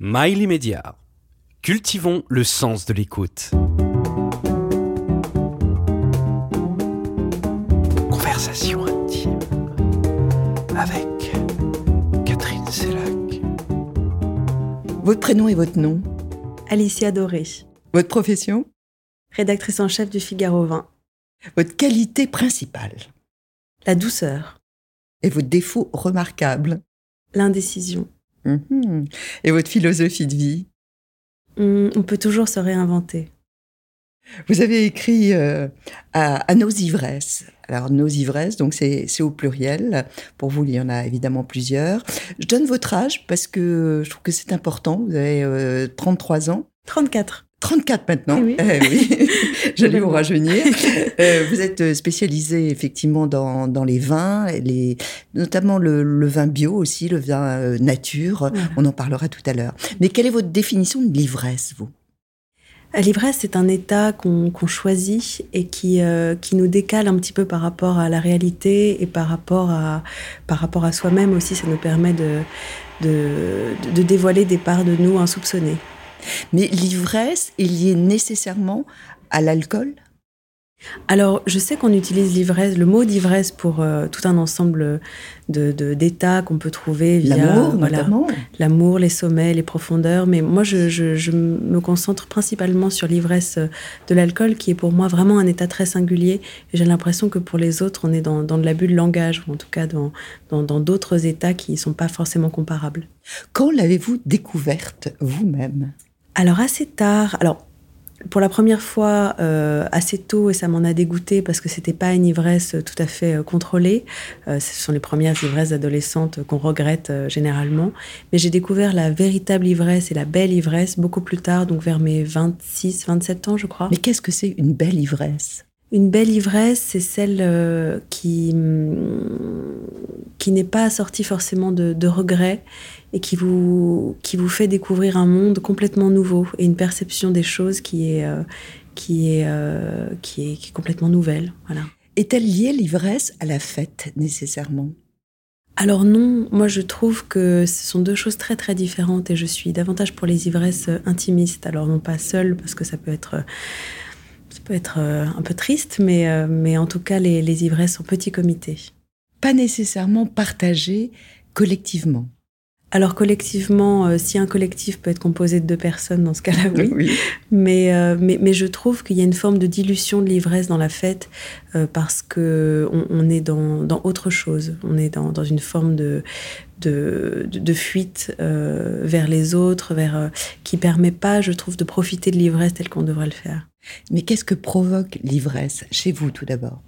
Mail immédiat. Cultivons le sens de l'écoute. Conversation intime avec Catherine Sellac. Votre prénom et votre nom Alicia Doré, Votre profession rédactrice en chef du Figaro 20. Votre qualité principale La douceur, Et votre défaut remarquable l'indécision. Et votre philosophie de vie? Hum, on peut toujours se réinventer. Vous avez écrit euh, à, à nos ivresses. Alors, nos ivresses, donc c'est c'est au pluriel. Pour vous, il y en a évidemment plusieurs. Je donne votre âge parce que je trouve que c'est important. Vous avez euh, 33 ans. 34. 34 maintenant. Oui. Eh oui. J'allais vous Complètement. rajeunir. Euh, vous êtes spécialisé effectivement dans, dans les vins, les, notamment le, le vin bio aussi, le vin euh, nature. Voilà. On en parlera tout à l'heure. Mais quelle est votre définition de l'ivresse, vous? Euh, L'ivresse, c'est un état qu'on choisit et qui, euh, qui nous décale un petit peu par rapport à la réalité et par rapport à, par rapport à soi-même aussi. Ça nous permet de, de, de dévoiler des parts de nous insoupçonnées. Mais l'ivresse est liée nécessairement à l'alcool Alors, je sais qu'on utilise l'ivresse, le mot d'ivresse pour euh, tout un ensemble de d'états qu'on peut trouver via L'amour, voilà, notamment. l'amour, les sommets, les profondeurs. Mais moi, je, je- je me concentre principalement sur l'ivresse de l'alcool, qui est pour moi vraiment un état très singulier. Et j'ai l'impression que pour les autres, on est dans, dans de l'abus de langage, ou en tout cas dans- dans d'autres états qui ne sont pas forcément comparables. Quand l'avez-vous découverte vous-même? Alors assez tard, alors pour la première fois euh, assez tôt et ça m'en a dégoûté parce que c'était pas une ivresse tout à fait euh, contrôlée. Euh, ce sont les premières ivresses adolescentes qu'on regrette généralement. Mais j'ai découvert la véritable ivresse et la belle ivresse beaucoup plus tard, donc vers mes 26, 27 ans je crois. Mais qu'est-ce que c'est une belle ivresse? Une belle ivresse, c'est celle qui, qui n'est pas assortie forcément de, de regrets et qui vous, qui vous fait découvrir un monde complètement nouveau et une perception des choses qui est, euh, qui est, euh, qui est, qui est complètement nouvelle. Voilà. Est-elle liée l'ivresse à la fête nécessairement? Alors non, moi je trouve que ce sont deux choses très très différentes et je suis davantage pour les ivresses euh, intimistes. Alors non pas seule parce que ça peut être, ça peut être un peu triste, mais, mais en tout cas les, les ivresses en petit comité. Pas nécessairement partagée collectivement. Alors collectivement, euh, si un collectif peut être composé de deux personnes, dans ce cas-là, oui. Mais, euh, mais, mais je trouve qu'il y a une forme de dilution de l'ivresse dans la fête euh, parce que on, on est dans, dans autre chose. On est dans, dans une forme de, de, de, de fuite euh, vers les autres, vers euh, qui permet pas, je trouve, de profiter de l'ivresse telle qu'on devrait le faire. Mais qu'est-ce que provoque l'ivresse chez vous tout d'abord?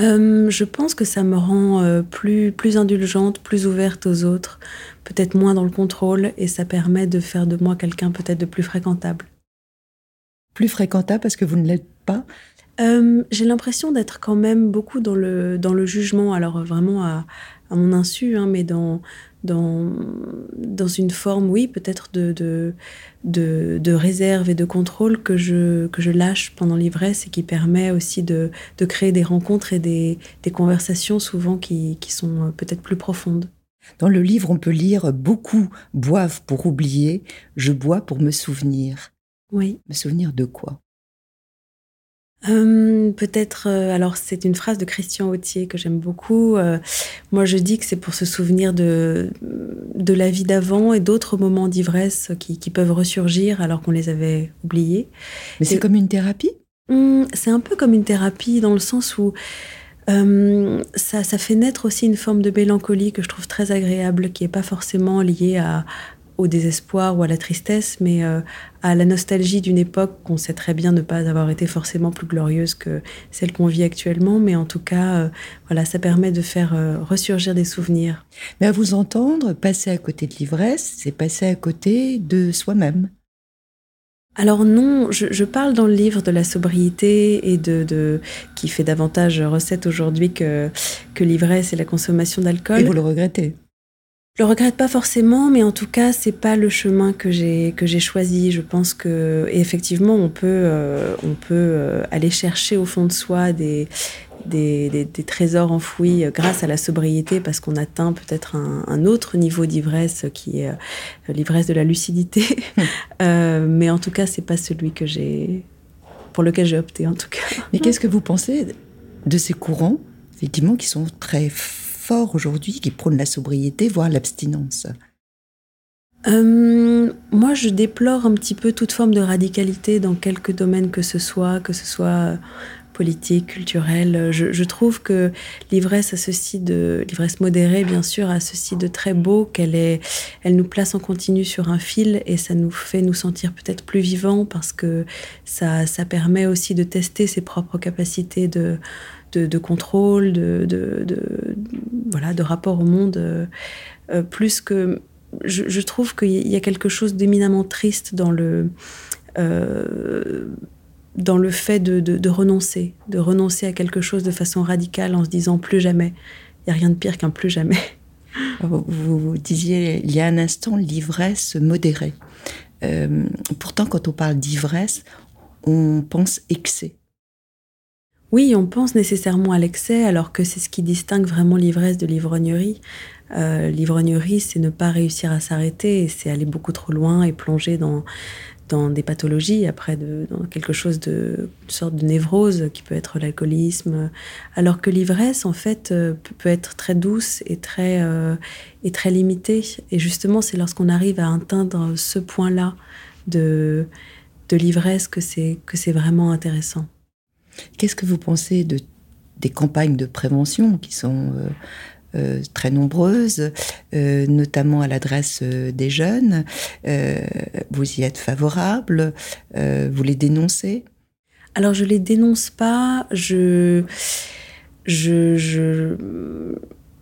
Euh, je pense que ça me rend euh, plus, plus indulgente, plus ouverte aux autres, peut-être moins dans le contrôle, et ça permet de faire de moi quelqu'un peut-être de plus fréquentable. Plus fréquentable parce que vous ne l'êtes pas? Euh, J'ai l'impression d'être quand même beaucoup dans le, dans le jugement, alors vraiment à, à mon insu, hein, mais dans, dans, dans une forme, oui, peut-être de, de, de, de réserve et de contrôle que je, que je lâche pendant l'ivresse et qui permet aussi de, de créer des rencontres et des, des conversations souvent qui, qui sont euh, peut-être plus profondes. Dans le livre, on peut lire Beaucoup boivent pour oublier, je bois pour me souvenir. Oui. Me souvenir de quoi? Euh, Peut-être, euh, alors c'est une phrase de Christian Autier que j'aime beaucoup. Euh, moi je dis que c'est pour se souvenir de, de la vie d'avant et d'autres moments d'ivresse qui, qui peuvent ressurgir alors qu'on les avait oubliés. Mais c'est comme une thérapie? Hum, c'est un peu comme une thérapie dans le sens où euh, ça, ça fait naître aussi une forme de mélancolie que je trouve très agréable, qui n'est pas forcément liée à, au désespoir ou à la tristesse, mais euh, à la nostalgie d'une époque qu'on sait très bien ne pas avoir été forcément plus glorieuse que celle qu'on vit actuellement, mais en tout cas, euh, voilà, ça permet de faire euh, ressurgir des souvenirs. Mais à vous entendre, passer à côté de l'ivresse, c'est passer à côté de soi-même. Alors non, je, je parle dans le livre de la sobriété et de, de qui fait davantage recette aujourd'hui que, que l'ivresse et la consommation Et d'alcool. vous le regrettez le regrette pas forcément, mais en tout cas, c'est pas le chemin que j'ai que j'ai choisi. Je pense que effectivement, on peut euh, on peut euh, aller chercher au fond de soi des des, des, trésors enfouis grâce à la sobriété parce qu'on atteint peut-être un, un, autre niveau d'ivresse qui est l'ivresse de la lucidité. mais en tout cas, c'est pas celui que j'ai pour lequel j'ai opté en tout cas. Mais qu'est-ce que vous pensez de ces courants effectivement qui sont très aujourd'hui qui prône la sobriété, voire l'abstinence euh, moi, je déplore un petit peu toute forme de radicalité dans quelque domaine que ce soit, que ce soit politique, culturel. Je, trouve que l'ivresse a ceci de l'ivresse modérée, bien sûr, a ceci de très beau qu'elle est, elle nous place en continu sur un fil et ça nous fait nous sentir peut-être plus vivants parce que ça, ça permet aussi de tester ses propres capacités de de, contrôle, de, voilà, de rapport au monde, euh, euh, plus que je, trouve qu'il y a quelque chose d'éminemment triste dans le euh, dans le fait de, renoncer, de renoncer à quelque chose de façon radicale en se disant plus jamais. Il n'y a rien de pire qu'un plus jamais. Vous, disiez il y a un instant l'ivresse modérée. pourtant, quand on parle d'ivresse, on pense excès. Oui, on pense nécessairement à l'excès, alors que c'est ce qui distingue vraiment l'ivresse de l'ivrognerie. Euh, l'ivrognerie, c'est ne pas réussir à s'arrêter, c'est aller beaucoup trop loin et plonger dans, des pathologies, après dans quelque chose de une sorte de névrose qui peut être l'alcoolisme, alors que l'ivresse en fait euh, peut être très douce et très euh, et très limitée. Et justement, c'est lorsqu'on arrive à atteindre ce point-là de de l'ivresse que c'est vraiment intéressant. Qu'est-ce que vous pensez de, des campagnes de prévention qui sont euh, euh, très nombreuses, euh, notamment à l'adresse des jeunes Vous y êtes favorable Vous les dénoncez? Alors je les dénonce pas. Je je,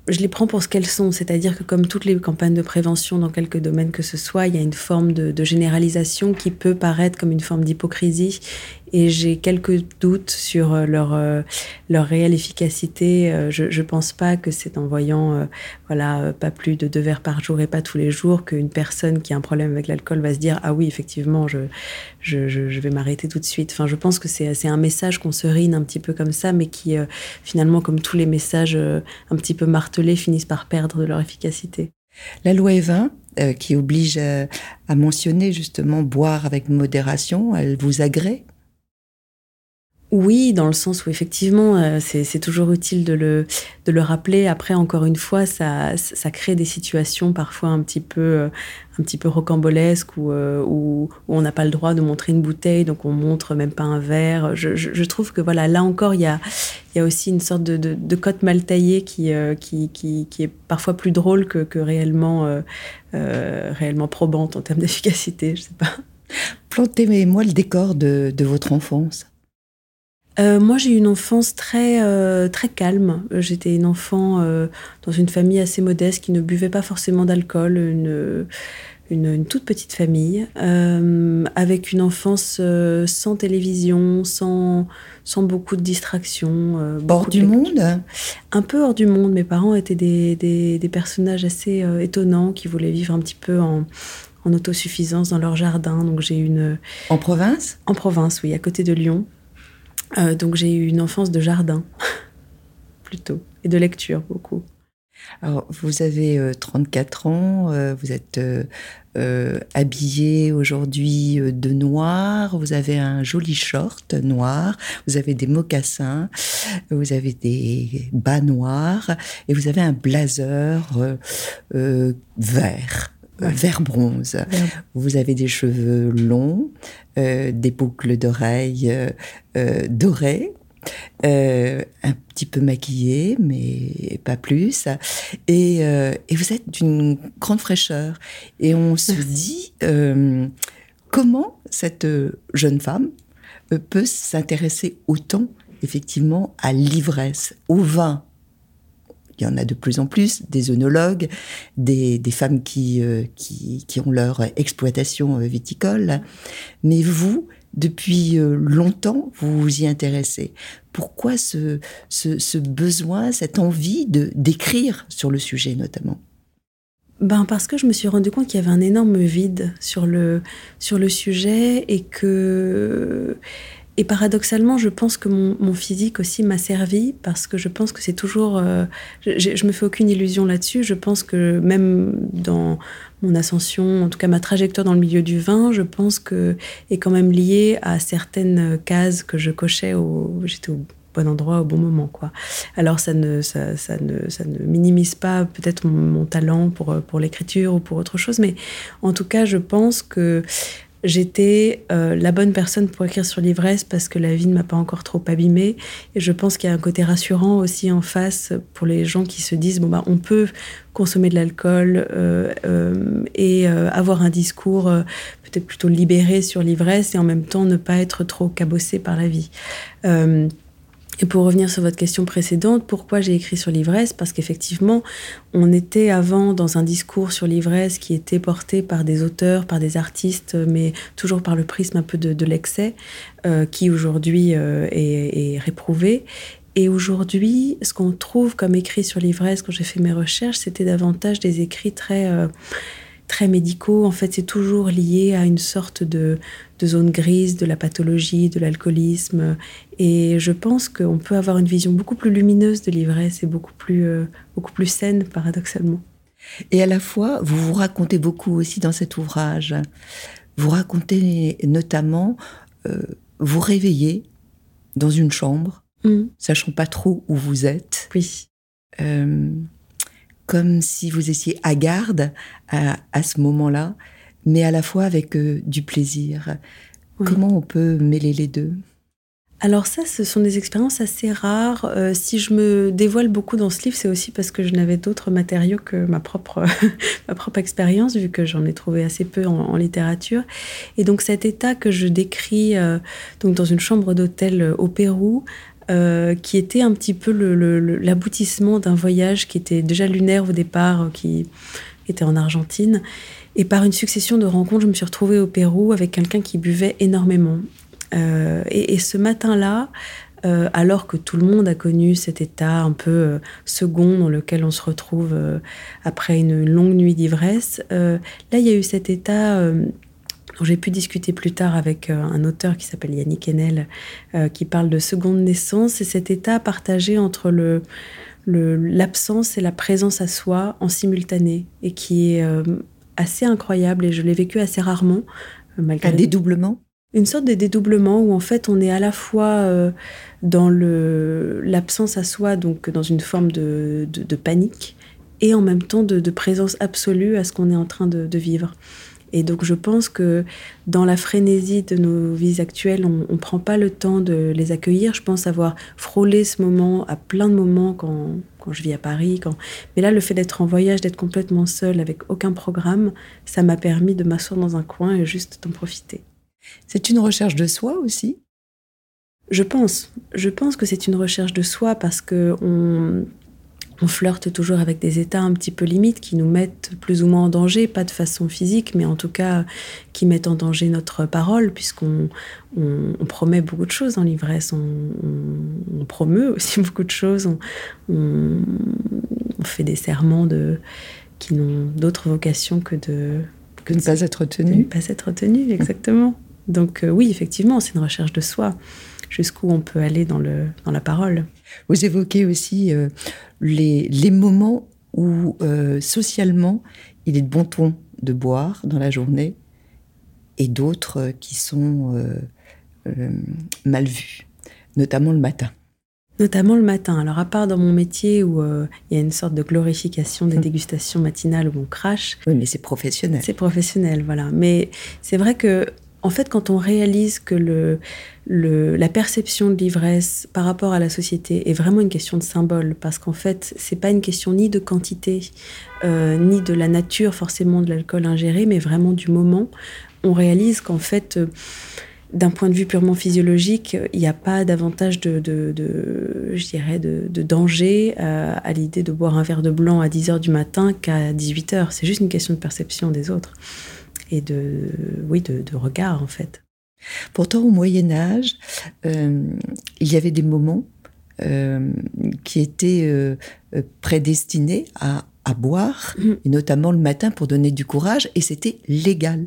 je les prends pour ce qu'elles sont, c'est-à-dire que comme toutes les campagnes de prévention dans quelque domaine que ce soit, il y a une forme de, généralisation qui peut paraître comme une forme d'hypocrisie et j'ai quelques doutes sur euh, leur euh, leur réelle efficacité. Euh, je je pense pas que c'est en voyant voilà pas plus de deux verres par jour et pas tous les jours qu'une personne qui a un problème avec l'alcool va se dire ah oui effectivement je je, vais m'arrêter tout de suite. Enfin je pense que c'est un message qu'on se rine un petit peu comme ça mais qui finalement comme tous les messages un petit peu martelés finissent par perdre de leur efficacité. La loi Evin, euh, qui oblige à, mentionner justement boire avec modération, elle vous agrée? Oui, dans le sens où effectivement, euh, c'est toujours utile de le, de le rappeler. Après, encore une fois, ça, ça crée des situations parfois un petit peu, euh, un petit peu rocambolesques où, euh, où, on n'a pas le droit de montrer une bouteille, donc on montre même pas un verre. Je, je, trouve que voilà, là encore, il y a, il y a aussi une sorte de, de, de cote mal taillée qui, qui, qui, qui, est parfois plus drôle que, que réellement, réellement probante en termes d'efficacité. Je sais pas. Plantez-moi le décor de, de votre enfance. Euh, moi, j'ai eu une enfance très, euh, très calme. J'étais une enfant euh, dans une famille assez modeste qui ne buvait pas forcément d'alcool, une, une, toute petite famille, avec une enfance sans télévision, sans, sans beaucoup de distractions. hors du monde Un peu hors du monde. Mes parents étaient des, des, des personnages assez étonnants qui voulaient vivre un petit peu en, en autosuffisance dans leur jardin. Donc j'ai une... En province? En province, oui, à côté de Lyon. Euh, donc j'ai eu une enfance de jardin, plutôt, et de lecture beaucoup. Alors, vous avez 34 euh, ans, euh, vous êtes habillé aujourd'hui de noir, vous avez un joli short noir, vous avez des mocassins, vous avez des bas noirs et vous avez un blazer vert. Vert bronze. Vous avez des cheveux longs, euh, des boucles d'oreilles euh, euh, dorées, un petit peu maquillée, mais pas plus. Et, vous êtes d'une grande fraîcheur. Et on se dit comment cette jeune femme peut s'intéresser autant, effectivement, à l'ivresse, au vin, il y en a de plus en plus, des œnologues, des, femmes qui, euh, qui, qui, ont leur exploitation euh, viticole. Mais vous, depuis euh, longtemps, vous vous y intéressez. Pourquoi ce, ce, ce besoin, cette envie de d'écrire sur le sujet notamment? Ben parce que je me suis rendu compte qu'il y avait un énorme vide sur le, sur le sujet et que et paradoxalement, je pense que mon, physique aussi m'a servi parce que je pense que c'est toujours. Euh, je, je, me fais aucune illusion là-dessus. Je pense que même dans mon ascension, en tout cas ma trajectoire dans le milieu du vin, je pense que est quand même liée à certaines cases que je cochais. Au, j'étais au bon endroit au bon moment. Alors ça ne, ça ne, ça ne minimise pas peut-être mon, mon, talent pour pour l'écriture ou pour autre chose, mais en tout cas, je pense que j'étais euh, la bonne personne pour écrire sur l'ivresse parce que la vie ne m'a pas encore trop abîmée. Et je pense qu'il y a un côté rassurant aussi en face pour les gens qui se disent bon bah on peut consommer de l'alcool euh, euh, et avoir un discours peut-être plutôt libéré sur l'ivresse et en même temps ne pas être trop cabossé par la vie. Et pour revenir sur votre question précédente, pourquoi j'ai écrit sur l'ivresse? Parce qu'effectivement, on était avant dans un discours sur l'ivresse qui était porté par des auteurs, par des artistes, mais toujours par le prisme un peu de, l'excès, euh, qui aujourd'hui euh, est, est, réprouvé. Et aujourd'hui, ce qu'on trouve comme écrit sur l'ivresse, quand j'ai fait mes recherches, c'était davantage des écrits très... Euh, très médicaux. En fait, c'est toujours lié à une sorte de, zone grise de la pathologie, de l'alcoolisme. Et je pense qu'on peut avoir une vision beaucoup plus lumineuse de l'ivresse et beaucoup plus, euh, beaucoup plus saine, paradoxalement. Et à la fois, vous vous racontez beaucoup aussi dans cet ouvrage. Vous racontez notamment euh, vous réveiller dans une chambre, mmh. sachant pas trop où vous êtes. Oui. Euh, comme si vous étiez à garde à, ce moment-là, mais à la fois avec euh, du plaisir. Comment on peut mêler les deux? Alors ça, ce sont des expériences assez rares. Euh, si je me dévoile beaucoup dans ce livre, c'est aussi parce que je n'avais d'autres matériaux que ma propre, ma propre expérience, vu que j'en ai trouvé assez peu en, littérature. Et donc cet état que je décris euh, donc dans une chambre d'hôtel au Pérou, euh, qui était un petit peu l'aboutissement d'un voyage qui était déjà lunaire au départ, euh, qui était en Argentine. Et par une succession de rencontres, je me suis retrouvée au Pérou avec quelqu'un qui buvait énormément. Euh, et, ce matin-là, alors que tout le monde a connu cet état un peu second dans lequel on se retrouve après une longue nuit d'ivresse, là, il y a eu cet état j'ai pu discuter plus tard avec euh, un auteur qui s'appelle Yannick Enel, euh, qui parle de seconde naissance et cet état partagé entre le l'absence et la présence à soi en simultané et qui est euh, assez incroyable et je l'ai vécu assez rarement. Malgré un dédoublement? Une sorte de dédoublement où en fait on est à la fois dans l'absence à soi, donc dans une forme de, de, panique, et en même temps de, présence absolue à ce qu'on est en train de, vivre. Et donc je pense que dans la frénésie de nos vies actuelles, on ne prend pas le temps de les accueillir. Je pense avoir frôlé ce moment à plein de moments quand, quand je vis à Paris. Quand... Mais là, le fait d'être en voyage, d'être complètement seule, avec aucun programme, ça m'a permis de m'asseoir dans un coin et juste d'en profiter. C'est une recherche de soi aussi? Je pense. Je pense que c'est une recherche de soi parce que on on flirte toujours avec des états un petit peu limites qui nous mettent plus ou moins en danger, pas de façon physique, mais en tout cas qui mettent en danger notre parole, puisqu'on on, promet beaucoup de choses en l'ivresse, on, promeut aussi beaucoup de choses, on, fait des serments de, qui n'ont d'autre vocation que de... Que ne pas être tenu. Ne pas être tenu, exactement. Donc euh, oui, effectivement, c'est une recherche de soi, jusqu'où on peut aller dans, le, dans la parole. Vous évoquez aussi euh, les, les, moments où euh, socialement il est de bon ton de boire dans la journée et d'autres qui sont euh, mal vus, notamment le matin. Notamment le matin. Alors, à part dans mon métier où il y a une sorte de glorification des hum. dégustations matinales où on crache. Oui, mais c'est professionnel. C'est professionnel, voilà. Mais c'est vrai que en fait, quand on réalise que la perception de l'ivresse par rapport à la société est vraiment une question de symbole, parce qu'en fait, c'est pas une question ni de quantité, euh, ni de la nature forcément de l'alcool ingéré, mais vraiment du moment, on réalise qu'en fait, euh, d'un point de vue purement physiologique, il n'y a pas davantage de, je dirais, de, danger à, à l'idée de boire un verre de blanc à 10 heures du matin qu'à 18 heures. C'est juste une question de perception des autres et de, oui, de, regard en fait. Pourtant, au Moyen Âge, euh, il y avait des moments euh, qui étaient euh, prédestinés à, à boire, mm. et notamment le matin pour donner du courage, et c'était légal.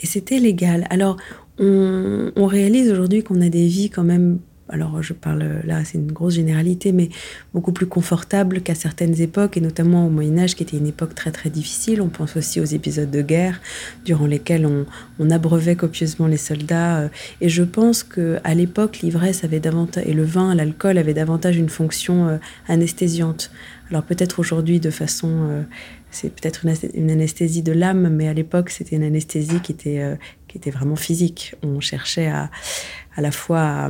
Et c'était légal. Alors, on, on réalise aujourd'hui qu'on a des vies quand même alors je parle là, c'est une grosse généralité, mais beaucoup plus confortable qu'à certaines époques, et notamment au Moyen Âge, qui était une époque très très difficile. On pense aussi aux épisodes de guerre, durant lesquels on, abreuvait copieusement les soldats. Euh, et je pense que à l'époque, l'ivresse avait davantage, et le vin, l'alcool avait davantage une fonction euh, anesthésiante. Alors peut-être aujourd'hui de façon euh, c'est peut-être une, anesthésie de l'âme, mais à l'époque, c'était une anesthésie qui était, qui était vraiment physique. On cherchait à, à la fois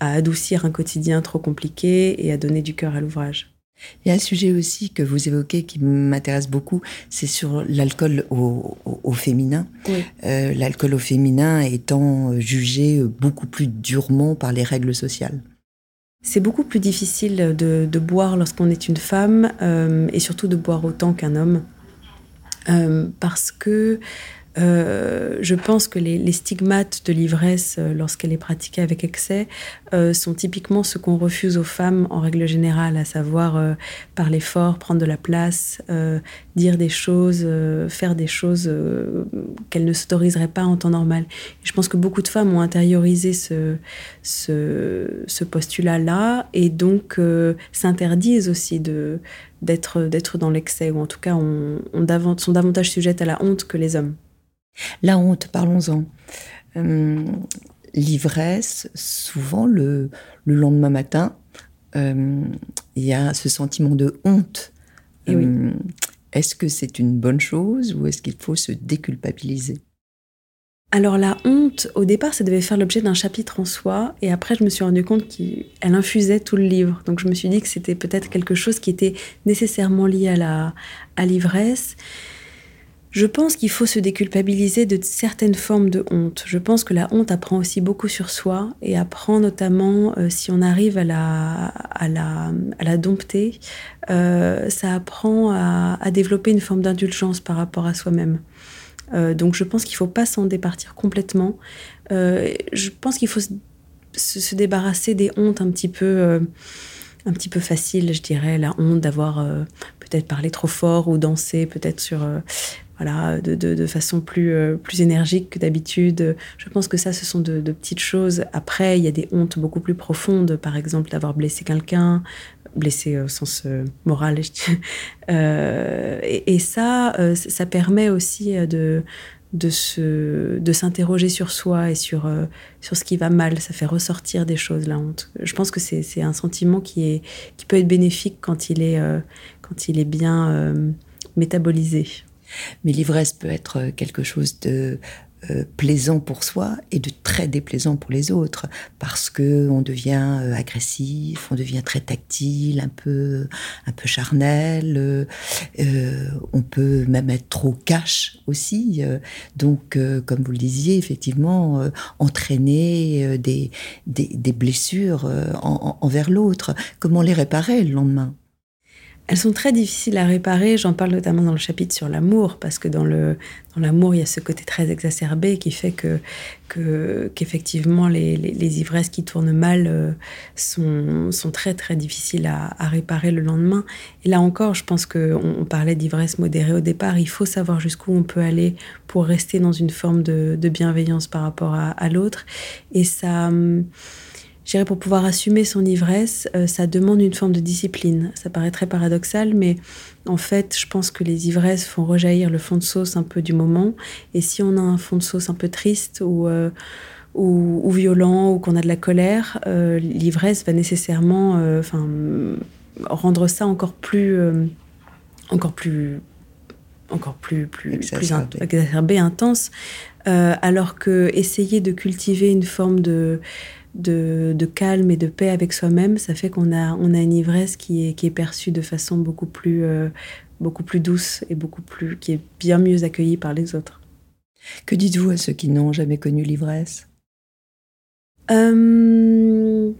à, adoucir un quotidien trop compliqué et à donner du cœur à l'ouvrage. Il y a un sujet aussi que vous évoquez qui m'intéresse beaucoup, c'est sur l'alcool au, féminin. Euh, l'alcool au féminin étant jugé beaucoup plus durement par les règles sociales. C'est beaucoup plus difficile de, boire lorsqu'on est une femme euh, et surtout de boire autant qu'un homme. Euh, parce que euh, je pense que les, stigmates de l'ivresse, euh, lorsqu'elle est pratiquée avec excès, euh, sont typiquement ce qu'on refuse aux femmes en règle générale, à savoir parler fort, prendre de la place, dire des choses, faire des choses qu'elles ne s'autoriseraient pas en temps normal. je pense que beaucoup de femmes ont intériorisé ce, ce, postulat-là et donc s'interdisent aussi de d'être dans l'excès, ou en tout cas on, sont davantage sujettes à la honte que les hommes. La honte, parlons-en. Euh, l'ivresse, souvent le, lendemain matin, euh, il y a ce sentiment de honte. Euh, est-ce que c'est une bonne chose ou est-ce qu'il faut se déculpabiliser? Alors la honte, au départ, ça devait faire l'objet d'un chapitre en soi, et après je me suis rendu compte qu'elle infusait tout le livre. Donc je me suis dit que c'était peut-être quelque chose qui était nécessairement lié à la à l'ivresse. Je pense qu'il faut se déculpabiliser de certaines formes de honte. Je pense que la honte apprend aussi beaucoup sur soi et apprend notamment, euh, si on arrive à la, dompter, euh, ça apprend à, développer une forme d'indulgence par rapport à soi-même. Euh, donc je pense qu'il ne faut pas s'en départir complètement. je pense qu'il faut se, débarrasser des hontes un petit peu un petit peu faciles, je dirais, la honte d'avoir peut-être parlé trop fort ou dansé peut-être sur voilà, de, de, façon plus, euh, plus énergique que d'habitude. Je pense que ça, ce sont de, petites choses. Après, il y a des hontes beaucoup plus profondes, par exemple d'avoir blessé quelqu'un, blessé au sens euh, moral, euh, et, et, ça, ça permet aussi de, de, se, de s'interroger sur soi et sur, sur ce qui va mal. Ça fait ressortir des choses, la honte. Je pense que c'est, un sentiment qui, est, qui peut être bénéfique quand il est, quand il est bien métabolisé. Mais l'ivresse peut être quelque chose de euh, plaisant pour soi et de très déplaisant pour les autres parce que on devient euh, agressif, on devient très tactile, un peu un peu charnel, euh, on peut même être trop cash aussi. donc comme vous le disiez effectivement entraîner des, des, blessures envers l'autre. Comment les réparer le lendemain? Elles sont très difficiles à réparer. J'en parle notamment dans le chapitre sur l'amour, parce que dans dans l'amour, il y a ce côté très exacerbé qui fait que qu'effectivement les, les, ivresses qui tournent mal euh, sont, sont très très difficiles à, à, réparer le lendemain. Et là encore, je pense que on, parlait d'ivresse modérée au départ. Il faut savoir jusqu'où on peut aller pour rester dans une forme de, de bienveillance par rapport à, à l'autre. Et ça hum, dirais pour pouvoir assumer son ivresse, euh, ça demande une forme de discipline. Ça paraît très paradoxal, mais en fait, je pense que les ivresses font rejaillir le fond de sauce un peu du moment. Et si on a un fond de sauce un peu triste ou, euh, ou, violent ou qu'on a de la colère, euh, l'ivresse va nécessairement enfin, rendre ça encore plus, encore plus encore plus, plus, exacerbé. plus exacerbé, intense, alors que essayer de cultiver une forme de de, calme et de paix avec soi-même, ça fait qu'on a, on a une ivresse qui est, qui est perçue de façon beaucoup plus, euh, beaucoup plus douce et beaucoup plus, qui est bien mieux accueillie par les autres. Que dites-vous à ceux qui n'ont jamais connu l'ivresse? Euh,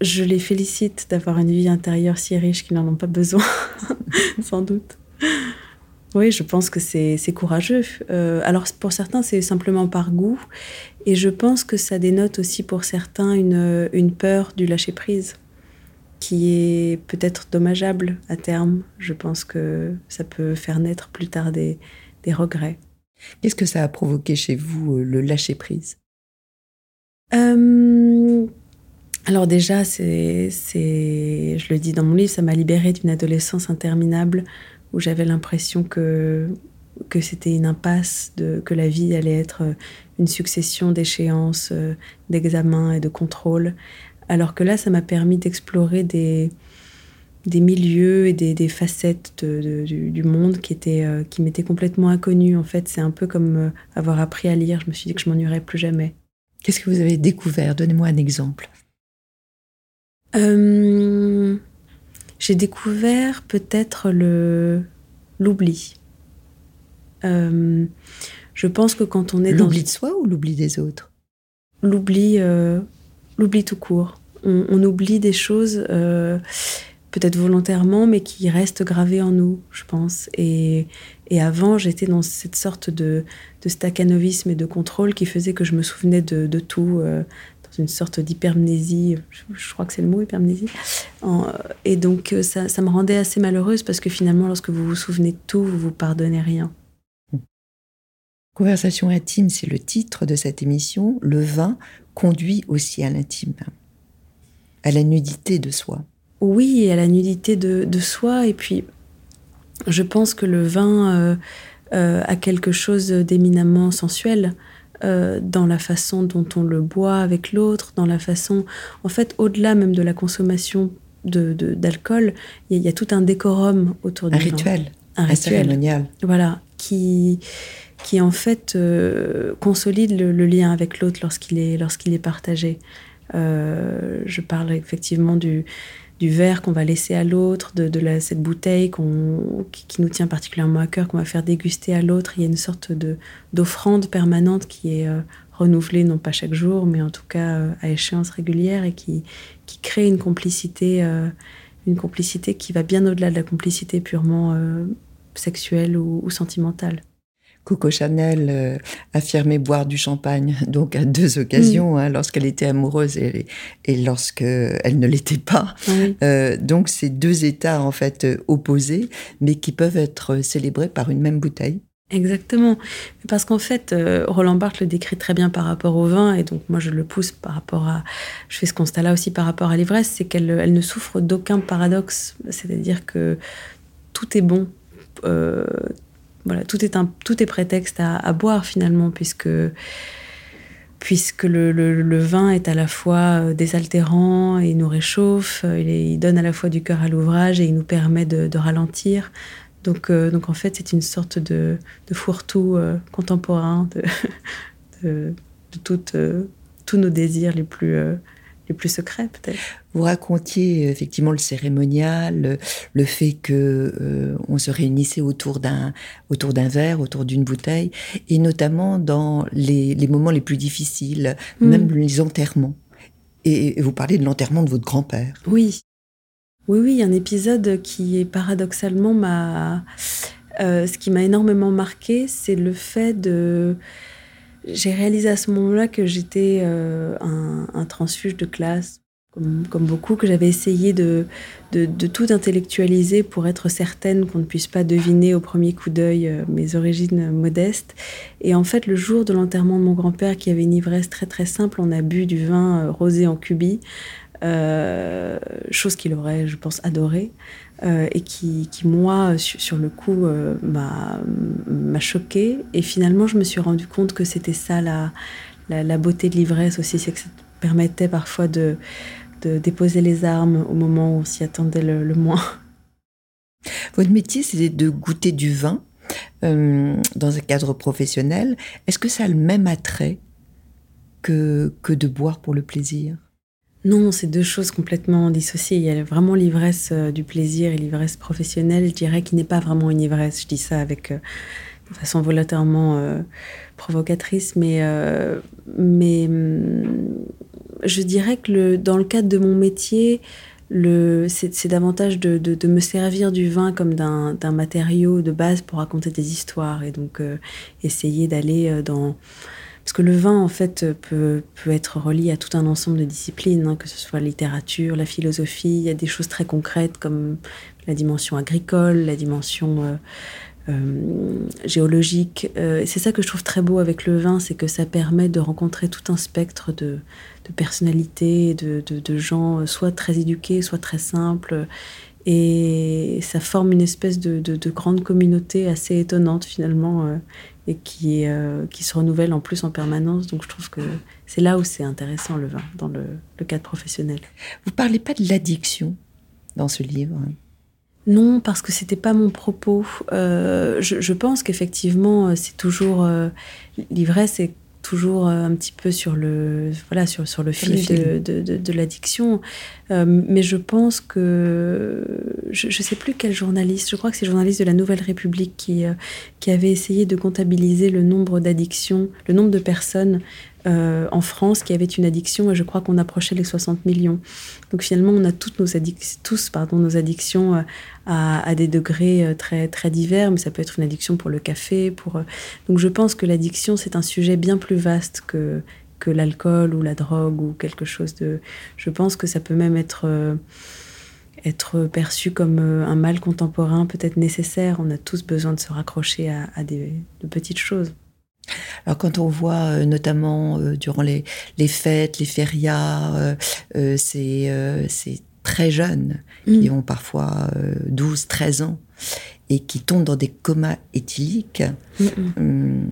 Je les félicite d'avoir une vie intérieure si riche qu'ils n'en ont pas besoin, sans doute. Oui, je pense que c'est courageux. Euh, alors pour certains, c'est simplement par goût. Et je pense que ça dénote aussi pour certains une, une peur du lâcher-prise qui est peut-être dommageable à terme. Je pense que ça peut faire naître plus tard des, des regrets. Qu'est-ce que ça a provoqué chez vous, euh, le lâcher-prise euh, Alors déjà, c'est, c'est, je le dis dans mon livre, ça m'a libérée d'une adolescence interminable où j'avais l'impression que, que c'était une impasse, de, que la vie allait être une succession d'échéances, euh, d'examens et de contrôles. Alors que là, ça m'a permis d'explorer des, des milieux et des, facettes du, monde qui, étaient, euh, qui m'étaient complètement inconnues. En fait, c'est un peu comme euh, avoir appris à lire. Je me suis dit que je m'ennuierais plus jamais. Qu'est-ce que vous avez découvert? Donnez-moi un exemple. Euh, j'ai découvert peut-être le l'oubli. Je pense que quand on est dans l'oubli de soi ou l'oubli des autres? L'oubli, l'oubli tout court. On, oublie des choses peut-être volontairement, mais qui reste gravé en nous, je pense. Et, avant, j'étais dans cette sorte de, de staccanovisme et de contrôle qui faisait que je me souvenais de, tout, euh, dans une sorte d'hypermnésie, je, crois que c'est le mot hypermnésie. et donc, euh, ça, ça, me rendait assez malheureuse parce que finalement, lorsque vous vous souvenez de tout, vous vous pardonnez rien. Conversation intime, c'est le titre de cette émission. Le vin conduit aussi à l'intime, à la nudité de soi oui, à la nudité de, soi. Et puis, je pense que le vin euh, euh, a quelque chose d'éminemment sensuel euh, dans la façon dont on le boit avec l'autre, dans la façon, en fait, au-delà même de la consommation d'alcool, il y, a tout un décorum autour du un rituel, un, rituel, cérémonial. Voilà, qui qui en fait consolide le, le, lien avec l'autre lorsqu'il est lorsqu'il est partagé. je parle effectivement du du verre qu'on va laisser à l'autre, de, cette bouteille qui, nous tient particulièrement à cœur, qu'on va faire déguster à l'autre. Il y a une sorte de, d'offrande permanente qui est euh, renouvelée, non pas chaque jour, mais en tout cas euh, à échéance régulière et qui, qui crée une complicité, euh, une complicité qui va bien au-delà de la complicité purement sexuelle ou sentimentale. Coco Chanel euh, affirmait boire du champagne, donc à deux occasions, mm. hein, lorsqu'elle était amoureuse et, et lorsqu'elle ne l'était pas. Ah euh, donc c'est deux états en fait opposés, mais qui peuvent être célébrés par une même bouteille. Exactement. Parce qu'en fait, euh, Roland Barthes le décrit très bien par rapport au vin, et donc moi je le pousse par rapport à. Je fais ce constat-là aussi par rapport à l'ivresse, c'est qu'elle elle ne souffre d'aucun paradoxe. C'est-à-dire que tout est bon. Euh, voilà, tout est, un, tout est prétexte à, boire finalement, puisque, puisque le, vin est à la fois euh, désaltérant, il nous réchauffe, euh, il, donne à la fois du cœur à l'ouvrage et il nous permet de, ralentir. Donc, euh, donc en fait, c'est une sorte de, de fourre-tout contemporain de, de, tous nos désirs les plus les plus secrets peut-être? Vous racontiez euh, effectivement le cérémonial, le, fait que euh, on se réunissait autour d'un autour d'un verre, autour d'une bouteille, et notamment dans les, les moments les plus difficiles, hmm. même les enterrements. Et, vous parlez de l'enterrement de votre grand-père. Oui, oui, oui, un épisode qui est paradoxalement ma, euh, ce qui m'a énormément marqué, c'est le fait de j'ai réalisé à ce moment-là que j'étais euh, un, transfuge de classe, comme, beaucoup, que j'avais essayé de, tout intellectualiser pour être certaine qu'on ne puisse pas deviner au premier coup d'œil euh, mes origines modestes. Et en fait, le jour de l'enterrement de mon grand-père, qui avait une ivresse très très simple, on a bu du vin euh, rosé en cubi, chose qu'il aurait, je pense, adoré. Euh, et qui, moi, sur, le coup, euh, m'a choqué. Et finalement, je me suis rendu compte que c'était ça la, la, beauté de l'ivresse aussi, c'est que ça permettait parfois de, de, déposer les armes au moment où on s'y attendait le, moins. Votre métier, c'est de goûter du vin euh, dans un cadre professionnel. Est-ce que ça a le même attrait que, que de boire pour le plaisir? Non, c'est deux choses complètement dissociées. Il y a vraiment l'ivresse euh, du plaisir et l'ivresse professionnelle, je dirais, qui n'est pas vraiment une ivresse. Je dis ça avec euh, de façon volontairement euh, provocatrice, mais, hum, je dirais que dans le cadre de mon métier, c'est davantage de, me servir du vin comme d'un matériau de base pour raconter des histoires et donc essayer d'aller dans parce que le vin, en fait, peut, être relié à tout un ensemble de disciplines, hein, que ce soit la littérature, la philosophie. Il y a des choses très concrètes comme la dimension agricole, la dimension euh, euh, géologique. Euh, c'est ça que je trouve très beau avec le vin, c'est que ça permet de rencontrer tout un spectre de, personnalités, de, gens soit très éduqués, soit très simples. Et ça forme une espèce de, grande communauté assez étonnante finalement et qui, euh, qui se renouvelle en plus en permanence. Donc je trouve que c'est là où c'est intéressant le vin, dans le, le cadre professionnel. Vous parlez pas de l'addiction dans ce livre non, parce que c'était pas mon propos. Euh, je, je, pense qu'effectivement, euh, c'est toujours euh, l'ivresse est toujours un petit peu sur le, voilà, sur, sur le fil, de, de, de, de l'addiction. Euh, mais je pense que. Je ne sais plus quel journaliste, je crois que c'est le journaliste de la Nouvelle République qui, euh, avait essayé de comptabiliser le nombre d'addictions, le nombre de personnes euh, en France qui avaient une addiction et je crois qu'on approchait les 60 millions. Donc finalement, on a toutes nos tous pardon, nos addictions euh, à, des degrés très, très divers, mais ça peut être une addiction pour le café. Pour, Donc je pense que l'addiction, c'est un sujet bien plus vaste que l'alcool ou la drogue ou quelque chose de... Je pense que ça peut même être être perçu comme un mal contemporain, peut-être nécessaire. On a tous besoin de se raccrocher à, à des, de petites choses. Alors quand on voit euh, notamment euh, durant les, les, fêtes, les férias, euh, euh ces, euh, très jeunes mmh. qui ont parfois 12, 13 ans et qui tombent dans des comas éthyliques, mmh. hum,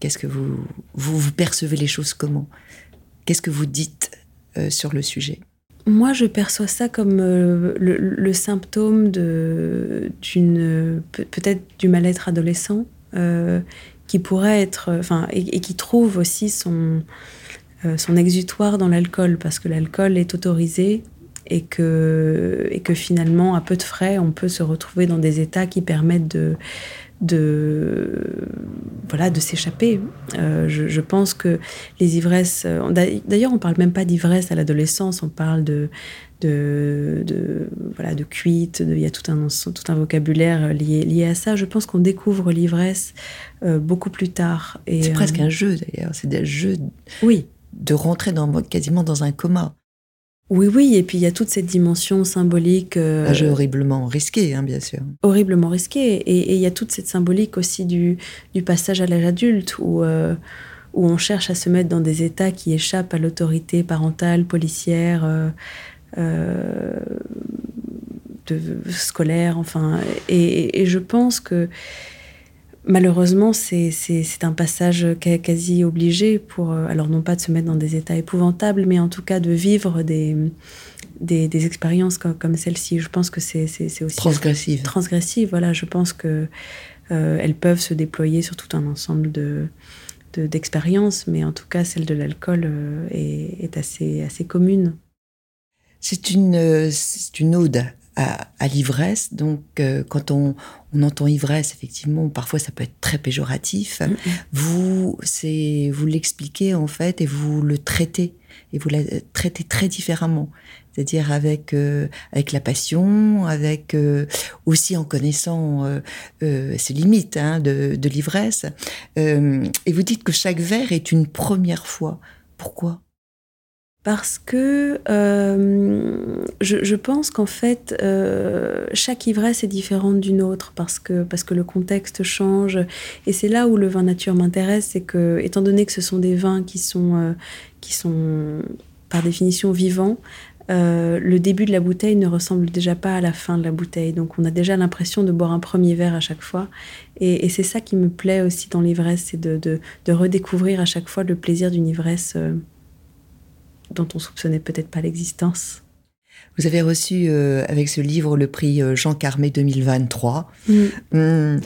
qu'est-ce que vous, vous, vous, percevez les choses comment? Qu'est-ce que vous dites sur le sujet? Moi, je perçois ça comme euh, le, symptôme d'une peut-être du mal-être adolescent euh, qui pourrait être, enfin, et, qui trouve aussi son, euh, son exutoire dans l'alcool, parce que l'alcool est autorisé et que, et que finalement, à peu de frais, on peut se retrouver dans des états qui permettent de, de voilà de s'échapper. Euh, je, je, pense que les ivresses, d'ailleurs, on parle même pas d'ivresse à l'adolescence, on parle de de, de, voilà, de cuite, il y a tout un, tout un vocabulaire lié, lié à ça. Je pense qu'on découvre l'ivresse euh, beaucoup plus tard. C'est euh, presque un jeu d'ailleurs, c'est des jeux oui. de rentrer dans, quasiment dans un coma. Oui, oui, et puis il y a toute cette dimension symbolique. Euh, un jeu horriblement risqué, hein, bien sûr. Horriblement risqué, et, il y a toute cette symbolique aussi du, du passage à l'âge adulte, où, euh, où on cherche à se mettre dans des états qui échappent à l'autorité parentale, policière. Euh, euh, de scolaire, enfin, et, et, je pense que malheureusement c'est un passage quasi obligé pour, euh, alors non pas de se mettre dans des états épouvantables, mais en tout cas de vivre des, des, des expériences comme, comme celle-ci. Je pense que c'est aussi transgressive. Transgressive, voilà. Je pense que euh, elles peuvent se déployer sur tout un ensemble de d'expériences, mais en tout cas celle de l'alcool euh, est, est assez assez commune. C'est une, c'est une ode à, à l'ivresse. Donc, euh, quand on, on, entend ivresse, effectivement, parfois ça peut être très péjoratif. Vous, c'est, vous l'expliquez en fait et vous le traitez et vous la traitez très différemment. C'est-à-dire avec euh, avec la passion, avec euh, aussi en connaissant euh, euh ses limites hein, de, de l'ivresse. Euh, et vous dites que chaque verre est une première fois. Pourquoi? Parce que euh, je, pense qu'en fait, euh, chaque ivresse est différente d'une autre parce que, parce que le contexte change. Et c'est là où le vin nature m'intéresse, c'est que, étant donné que ce sont des vins qui sont, euh, qui sont par définition vivants, le début de la bouteille ne ressemble déjà pas à la fin de la bouteille. Donc on a déjà l'impression de boire un premier verre à chaque fois. Et, c'est ça qui me plaît aussi dans l'ivresse, c'est de, de, redécouvrir à chaque fois le plaisir d'une ivresse. Euh, dont on soupçonnait peut-être pas l'existence. Vous avez reçu euh, avec ce livre le prix euh, Jean Carmé 2023. Mm. Mmh.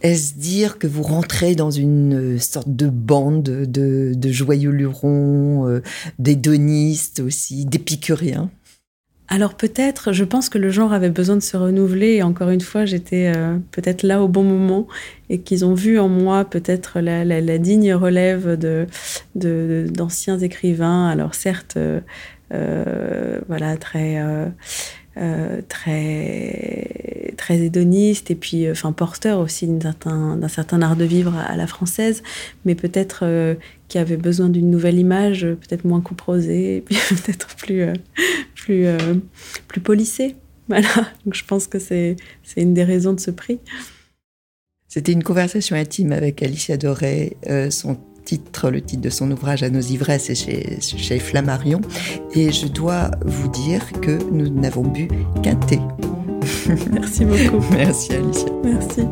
Est-ce dire que vous rentrez dans une sorte de bande de, de joyeux lurons, euh, d'hédonistes aussi, d'épicuriens? Alors peut-être, je pense que le genre avait besoin de se renouveler et encore une fois, j'étais euh, peut-être là au bon moment et qu'ils ont vu en moi peut-être la, la, la, digne relève de, d'anciens écrivains. Alors certes, euh, euh, voilà, très... Euh, euh, très, très hédoniste et puis euh, enfin, porteur aussi d'un certain, art de vivre à, la française, mais peut-être euh, qui avait besoin d'une nouvelle image, peut-être moins couperosée, peut-être plus, plus, plus polissée. Voilà, donc je pense que c'est une des raisons de ce prix. C'était une conversation intime avec Alicia Doré. son titre, le titre de son ouvrage À nos ivresses, est chez, chez Flammarion. Et je dois vous dire que nous n'avons bu qu'un thé. Merci beaucoup. Merci Alicia. Merci.